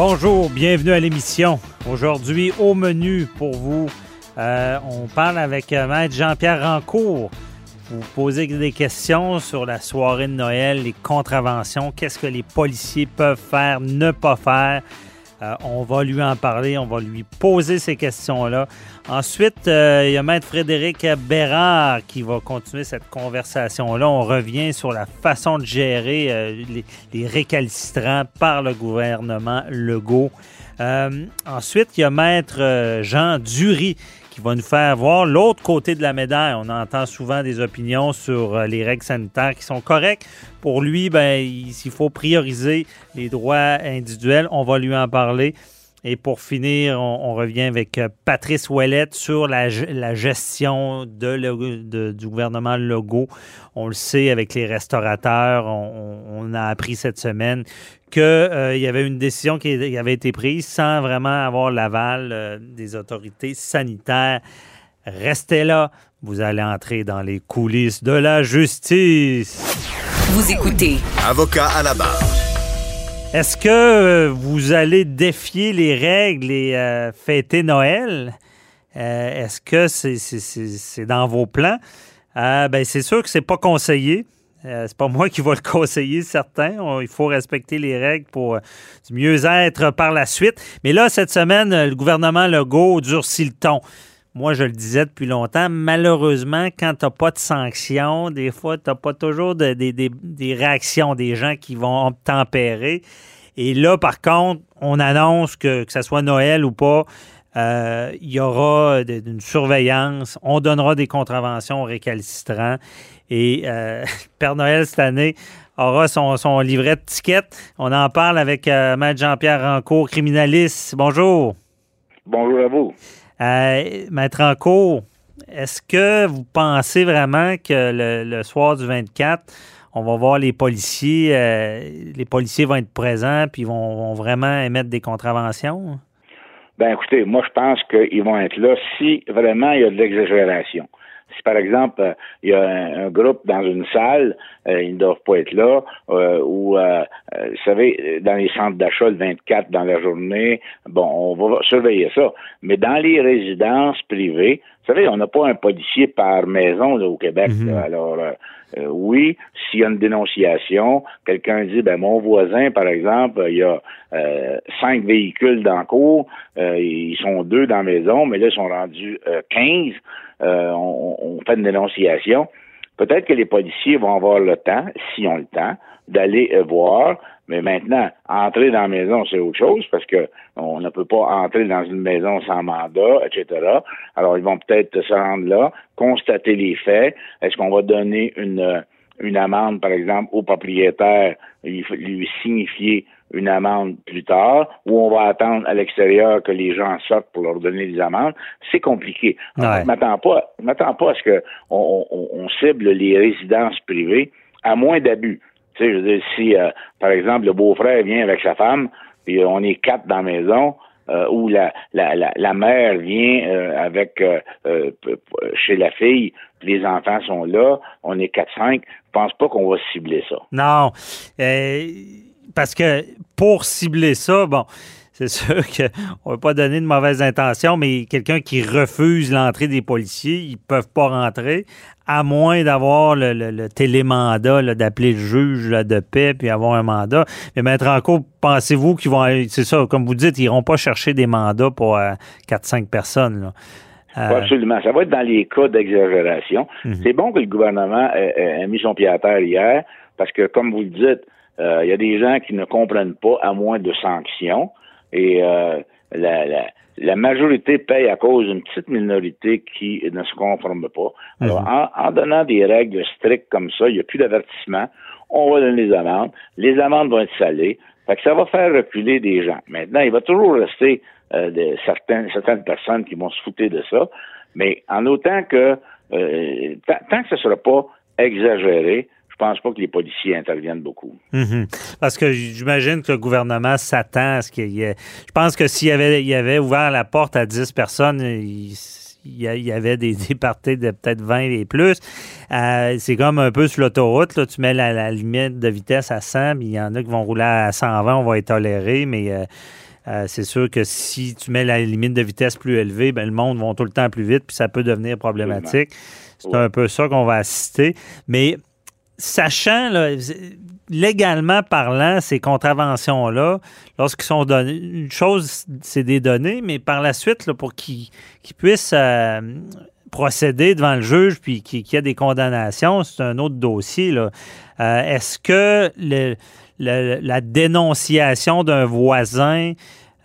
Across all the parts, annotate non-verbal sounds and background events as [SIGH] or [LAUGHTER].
Bonjour, bienvenue à l'émission. Aujourd'hui, au menu pour vous, euh, on parle avec euh, Maître Jean-Pierre Rancourt. Vous posez des questions sur la soirée de Noël, les contraventions, qu'est-ce que les policiers peuvent faire, ne pas faire. Euh, on va lui en parler, on va lui poser ces questions-là. Ensuite, euh, il y a Maître Frédéric Bérard qui va continuer cette conversation-là. On revient sur la façon de gérer euh, les, les, récalcitrants par le gouvernement Legault. ensuite, il y a Maître Jean Dury qui va nous faire voir l'autre côté de la médaille. On entend souvent des opinions sur euh, les règles sanitaires qui sont correctes. Pour lui, ben, s'il faut prioriser les droits individuels, on va lui en parler. Et pour finir, on, revient avec euh, Patrice Ouellette sur la, gestion de, du gouvernement Legault. On le sait avec les restaurateurs, on, a appris cette semaine qu'il euh, y avait une décision qui avait été prise sans vraiment avoir l'aval euh, des autorités sanitaires. Restez là, vous allez entrer dans les coulisses de la justice. Vous écoutez. Avocat à la barre. Est-ce que euh, vous allez défier les règles et euh, fêter Noël? Euh, est-ce que c'est dans vos plans? ben, c'est sûr que c'est pas conseillé. c'est pas [LAUGHS] moi qui vais le conseiller, certain. il faut respecter les règles pour mieux être par la suite. Mais là, cette semaine, le gouvernement Legault durcit le ton moi, je le disais depuis longtemps, malheureusement, quand tu n'as pas de sanctions, des fois, tu n'as pas toujours des réactions des gens qui vont tempérer. Et là, par contre, on annonce que, que ce soit Noël ou pas, euh, il y aura une surveillance, on donnera des contraventions aux récalcitrants. Et euh, [LAUGHS] Père Noël, cette année, aura son, livret de tickets. On en parle avec euh, Maître Jean-Pierre Rancourt, criminaliste. Bonjour. Bonjour à vous. Euh, Maître Anco, est-ce que vous pensez vraiment que le, soir du 24, on va voir les policiers, euh, les policiers vont être présents puis vont, vont vraiment émettre des contraventions? Ben écoutez, moi je pense qu'ils vont être là si vraiment il y a de l'exagération. Si par exemple euh, il y a un, groupe dans une salle, euh, ils ne doivent pas être là, euh, ou vous savez, dans les centres d'achat le 24 dans la journée, bon, on va surveiller ça. Mais dans les résidences privées, vous savez, on n'a pas un policier par maison là, au Québec. Mhm. alors oui, s'il y a une dénonciation, quelqu'un dit ben mon voisin, par exemple, il y a cinq véhicules dans le cours, ils sont deux dans la maison, mais là, ils sont rendus quinze. Euh, on, fait une dénonciation. Peut-être que les policiers vont avoir le temps, s'ils ont le temps, d'aller euh, voir. Mais maintenant, entrer dans la maison, c'est autre chose parce que on ne peut pas entrer dans une maison sans mandat, etc. Alors, ils vont peut-être se rendre là, constater les faits. Est-ce qu'on va donner une, une amende, par exemple, au propriétaire, lui, lui signifier une amende plus tard, ou on va attendre à l'extérieur que les gens sortent pour leur donner des amendes, c'est compliqué. Je m'attends pas, m'attends pas à ce qu'on on, cible les résidences privées, à moins d'abus. Tu sais, je veux dire, si, euh, par exemple, le beau-frère vient avec sa femme, puis on est quatre dans la maison, euh, ou la, la, la, mère vient euh, avec chez la fille, les enfants sont là, on est 4-5, je pense pas qu'on va cibler ça. Non parce que pour cibler ça, bon, c'est [LAUGHS] sûr qu'on ne veut pas donner de mauvaises intentions, mais quelqu'un qui refuse l'entrée des policiers, ils ne peuvent pas rentrer, à moins d'avoir le, télémandat, d'appeler le juge de paix puis avoir un mandat. Mais Maître Ranco, pensez-vous qu'ils vont, c'est ça, comme vous dites, ils n'iront pas chercher des mandats pour 4-5 personnes. Là. Euh, absolument. Ça va être dans les cas d'exagération. Mhm. C'est bon que le gouvernement ait, mis son pied à terre hier, parce que, comme vous le dites, euh, il y a des gens qui ne comprennent pas à moins de sanctions. Et euh, la, majorité paye à cause d'une petite minorité qui ne se conforme pas. Alors, mhm. en, donnant des règles strictes comme ça, il n'y a plus d'avertissement. On va donner les amendes. Les amendes vont être salées. Fait que ça va faire reculer des gens. Maintenant, il va toujours rester euh, de certaines, certaines personnes qui vont se foutre de ça. Mais en autant que, euh, tant que ce ne sera pas exagéré, pense pas que les policiers interviennent beaucoup. Mhm. Parce que j'imagine que le gouvernement s'attend à ce qu'il y ait. Je pense que s'il avait, il avait ouvert la porte à 10 personnes, il, y avait des, [LAUGHS] des parties de peut-être 20 et plus. Euh, c'est comme un peu sur l'autoroute. Là, tu mets la, limite de vitesse à 100, mais il y en a qui vont rouler à 120, on va être toléré, mais euh, c'est sûr que si tu mets la limite de vitesse plus élevée, ben, le monde va tout le temps plus vite, puis ça peut devenir problématique. C'est un peu ça qu'on va assister. Mais sachant, légalement parlant, ces contraventions-là, lorsqu'ils sont données, une chose, c'est des données, mais par la suite, pour qu'ils puissent euh, procéder devant le juge puis qu'il y ait des condamnations, c'est un autre dossier. Euh, est-ce que le la dénonciation d'un voisin.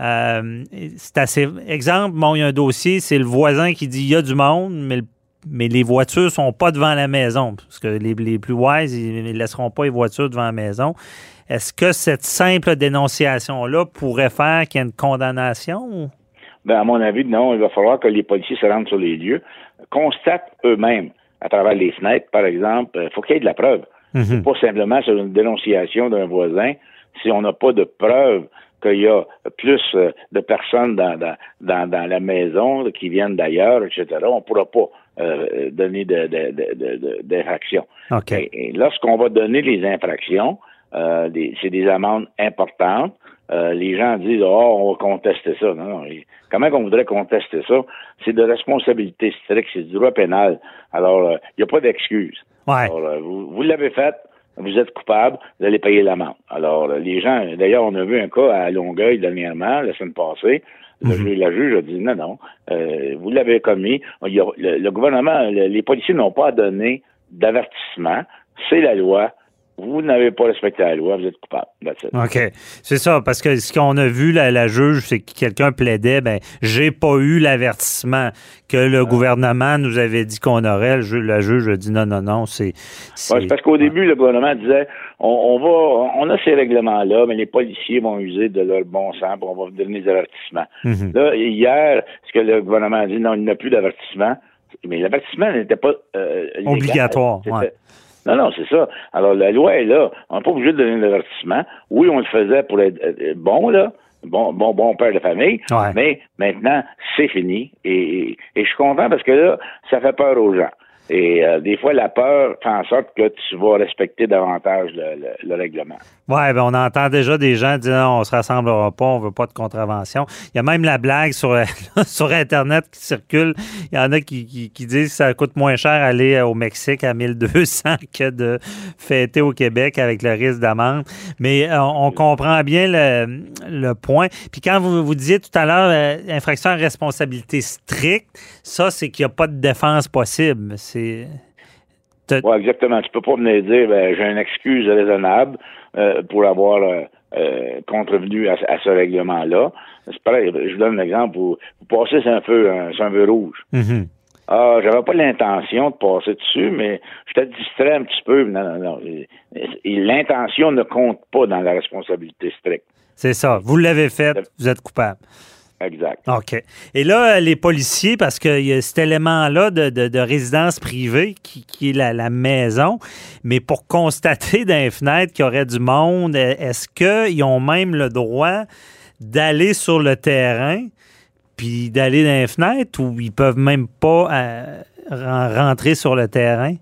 Euh, c'est assez. Exemple, bon, il y a un dossier, c'est le voisin qui dit il y a du monde, mais, mais les voitures sont pas devant la maison. Parce que les, les plus wise, ils ne laisseront pas les voitures devant la maison. Est-ce que cette simple dénonciation-là pourrait faire qu'il y ait une condamnation? Ben, à mon avis, non. Il va falloir que les policiers se rendent sur les lieux, constatent eux-mêmes, à travers les fenêtres, par exemple, il faut qu'il y ait de la preuve. Mhm. Pas simplement sur une dénonciation d'un voisin si on n'a pas de preuve qu'il y a plus euh, de personnes dans, dans, dans, la maison qui viennent d'ailleurs, etc., on ne pourra pas euh, donner d'infractions. Et, lorsqu'on va donner les infractions, euh, c'est des amendes importantes. les gens disent oh on va contester ça. Non, non. Comment on voudrait contester ça? C'est de responsabilité stricte, c'est du droit pénal. Alors il n'y a pas d'excuse. Euh, vous, l'avez fait, vous êtes coupable, vous allez payer l'amende. Alors, euh, les gens, d'ailleurs, on a vu un cas à Longueuil dernièrement, la semaine passée. Le mhm. La juge a dit non, non, euh, vous l'avez commis. le, gouvernement, les policiers n'ont pas donné d'avertissement. C'est la loi vous n'avez pas respecté la loi, vous êtes coupable. OK. C'est ça, parce que ce qu'on a vu, la, la juge, c'est que quelqu'un plaidait, ben, j'ai pas eu l'avertissement que le gouvernement nous avait dit qu'on aurait. Le, la juge a dit non, non, non, c'est. parce qu'au début, le gouvernement disait, on, va, on a ces règlements-là, mais les policiers vont user de leur bon sens, on va vous donner des avertissements. Mhm. Là, hier, ce que le gouvernement a dit, non, il n'y a plus d'avertissement. Mais l'avertissement n'était pas euh, obligatoire. Non, non, c'est ça. Alors, la loi est là. On n'est pas obligé de donner l'avertissement. Oui, on le faisait pour être euh, bon, là. Bon, bon, bon père de famille. Mais maintenant, c'est fini. Et, et, je suis content parce que là, ça fait peur aux gens. Et euh, des fois, la peur fait en sorte que tu vas respecter davantage le, règlement. Oui, ben on entend déjà des gens dire non, on se rassemblera pas, on veut pas de contravention. Il y a même la blague sur, [LAUGHS] sur Internet qui circule. Il y en a qui, qui, disent que ça coûte moins cher aller au Mexique à 1200 [LAUGHS] que de fêter au Québec avec le risque d'amende. Mais euh, on, comprend bien le, le, point. Puis quand vous, vous disiez tout à l'heure, euh, infraction à responsabilité stricte, ça, c'est qu'il n'y a pas de défense possible. C'est oui, exactement. Tu peux pas venir dire ben, j'ai une excuse raisonnable euh, pour avoir euh, euh, contrevenu à, ce règlement-là. C'est pareil, je vous donne un exemple. Vous, passez c'est un feu, un, feu rouge. Mm-hmm. Ah, j'avais pas l'intention de passer dessus, mais je te distrait un petit peu. Non, non, non. L'intention ne compte pas dans la responsabilité stricte. C'est ça. Vous l'avez fait, vous êtes coupable. Exact. OK. Et là, les policiers, parce qu'il y a cet élément-là de, résidence privée qui, est la, maison, mais pour constater dans les fenêtres qu'il y aurait du monde, est-ce qu'ils ont même le droit d'aller sur le terrain puis d'aller dans les fenêtres ou ils peuvent même pas euh, rentrer sur le terrain?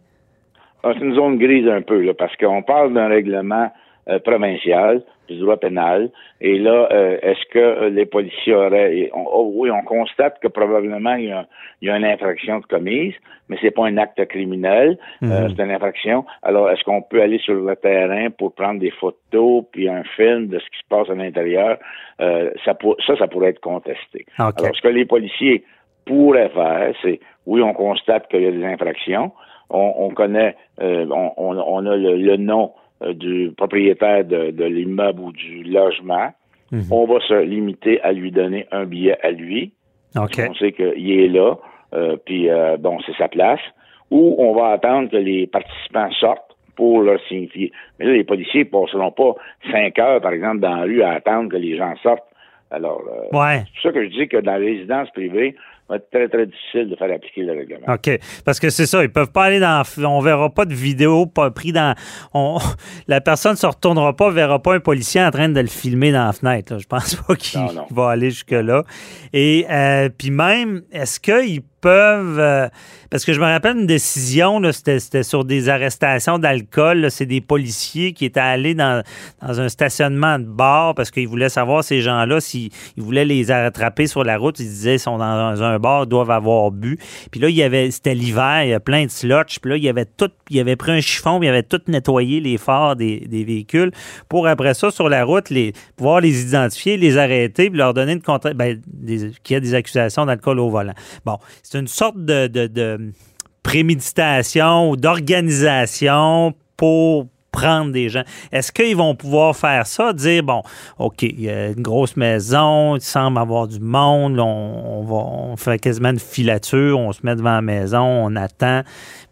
Ah, c'est une zone grise un peu, là, parce qu'on parle d'un règlement euh, provincial du droit pénal. Et là, euh, est-ce que euh, les policiers auraient... on- oh, oui, on constate que probablement il y a, il y a une infraction de commise, mais c'est pas un acte criminel, euh, c'est une infraction. Alors, est-ce qu'on peut aller sur le terrain pour prendre des photos puis un film de ce qui se passe à l'intérieur? Euh, ça, pour- ça, ça pourrait être contesté. OK. Alors, ce que les policiers pourraient faire, c'est, oui, on constate qu'il y a des infractions, on, on connaît, euh, on, on- a le, le nom du propriétaire de, de l'immeuble ou du logement. On va se limiter à lui donner un billet à lui. OK. On sait qu'il est là, euh, puis euh, bon, c'est sa place. Ou on va attendre que les participants sortent pour leur signifier. Mais là, les policiers ne passeront pas cinq heures, par exemple, dans la rue à attendre que les gens sortent. Alors, euh, Ouais. c'est pour ça que je dis que dans les résidences privées, va être très, très difficile de faire appliquer le règlement. OK. Parce que c'est ça, ils peuvent pas aller dans. On verra pas de vidéo pas pris dans. On, [LAUGHS] la personne se retournera pas, verra pas un policier en train de le filmer dans la fenêtre. là. Je pense pas [LAUGHS] qu'il va aller jusque-là. Et euh, puis même, est-ce qu'ils peuvent. euh, parce que je me rappelle une décision, c'était, sur des arrestations d'alcool. C'est des policiers qui étaient allés dans, dans un stationnement de bar parce qu'ils voulaient savoir ces gens-là s'ils ils voulaient les attraper sur la route. Ils disaient ils sont dans un bar, ils doivent avoir bu. Puis là, il y avait, c'était l'hiver, il y a plein de slotch. Puis là, il y avait tout, pris un chiffon, puis il avait tout nettoyé les phares des, des véhicules pour après ça, sur la route, les, pouvoir les identifier, les arrêter, puis leur donner une contre, ben, qu'il y a des accusations d'alcool au volant. Bon, c'est une sorte de, de, de préméditation ou d'organisation pour prendre des gens. Est-ce qu'ils vont pouvoir faire ça, dire, bon, OK, il y a une grosse maison, il semble avoir du monde, on, on va, on fait quasiment une filature, on se met devant la maison, on attend,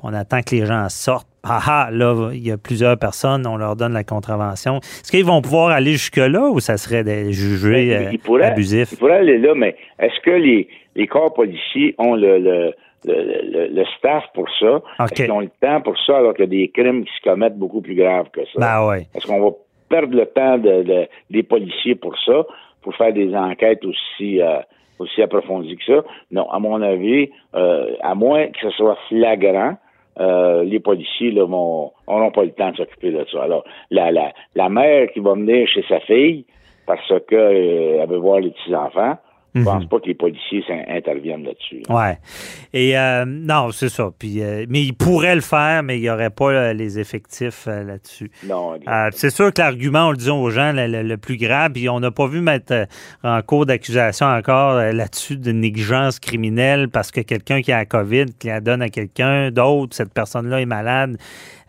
on attend que les gens sortent. Ah ah, là, il y a plusieurs personnes, on leur donne la contravention. Est-ce qu'ils vont pouvoir aller jusque-là ou ça serait des jugés Ben, euh, abusifs? Il pourrait aller là, mais est-ce que les, les corps policiers ont le, le, le, le- le staff pour ça? OK. Est-ce qu'ils ont le temps pour ça alors qu'il y a des crimes qui se commettent beaucoup plus graves que ça? Ben ouais. Est-ce qu'on va perdre le temps de, de- des policiers pour ça, pour faire des enquêtes aussi, euh, aussi approfondies que ça? Non, à mon avis, euh, à moins que ce soit flagrant, euh, les policiers là, vont n'auront pas le temps de s'occuper de ça. Alors, la, la, la mère qui va venir chez sa fille parce que euh, elle veut voir les petits-enfants, je pense pas que les policiers interviennent là-dessus. là. Ouais. Et euh, non, c'est ça. Puis, euh, mais ils pourraient le faire, mais il n'y aurait pas euh, les effectifs euh, là-dessus. Non, Euh, c'est sûr que l'argument, on le dit aux gens, le, le- le plus grave, puis on n'a pas vu mettre en cours d'accusation encore là-dessus de négligence criminelle parce que quelqu'un qui a la COVID, qui la donne à quelqu'un d'autre, cette personne-là est malade,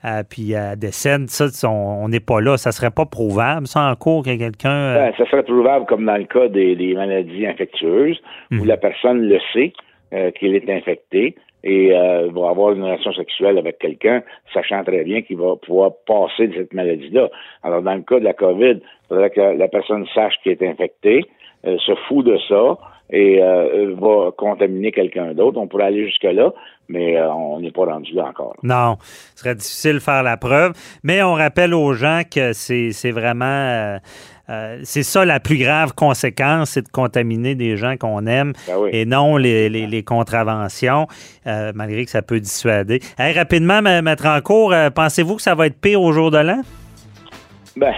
euh, puis elle décède, ça, on n'est pas là. Ça serait pas prouvable, ça, en cours, que quelqu'un... euh, Ben, ça serait trouvable comme dans le cas des, des maladies infectieuses, où la personne le sait euh, qu'il est infecté et euh, va avoir une relation sexuelle avec quelqu'un, sachant très bien qu'il va pouvoir passer de cette maladie-là. Alors, dans le cas de la COVID, il faudrait que la personne sache qu'il est infecté, euh, se fout de ça et euh, va contaminer quelqu'un d'autre. On pourrait aller jusque-là, mais euh, on n'est pas rendu là encore. Non, ce serait difficile de faire la preuve. Mais on rappelle aux gens que c'est vraiment. euh, euh, c'est ça la plus grave conséquence, c'est de contaminer des gens qu'on aime Ben oui. et non les, les- les contraventions, euh, malgré que ça peut dissuader. Hey, rapidement, Maître en cours, pensez-vous que ça va être pire au jour de l'an? Ben,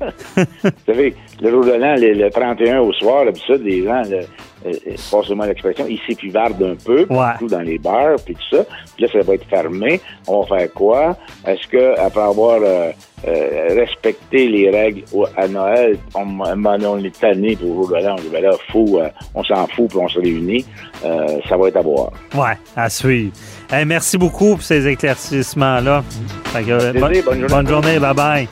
[LAUGHS] vous savez, le jour de l'an, le, le 31 au soir, d'habitude, les gens, le, euh, euh, passez-moi l'expression, ils s'épivardent un peu, Ouais. surtout dans les bars, puis tout ça. Puis là, ça va être fermé. On va faire quoi? Est-ce que, après avoir euh, euh, respecté les règles à Noël, on, est tanné pour de l'an, on dit, là, fou, euh, on s'en fout, puis on se réunit. Euh, ça va être à voir. Ouais, à suivre. Hey, merci beaucoup pour ces éclaircissements-là. Plaisir, bonne journée. bonne journée, bye bye.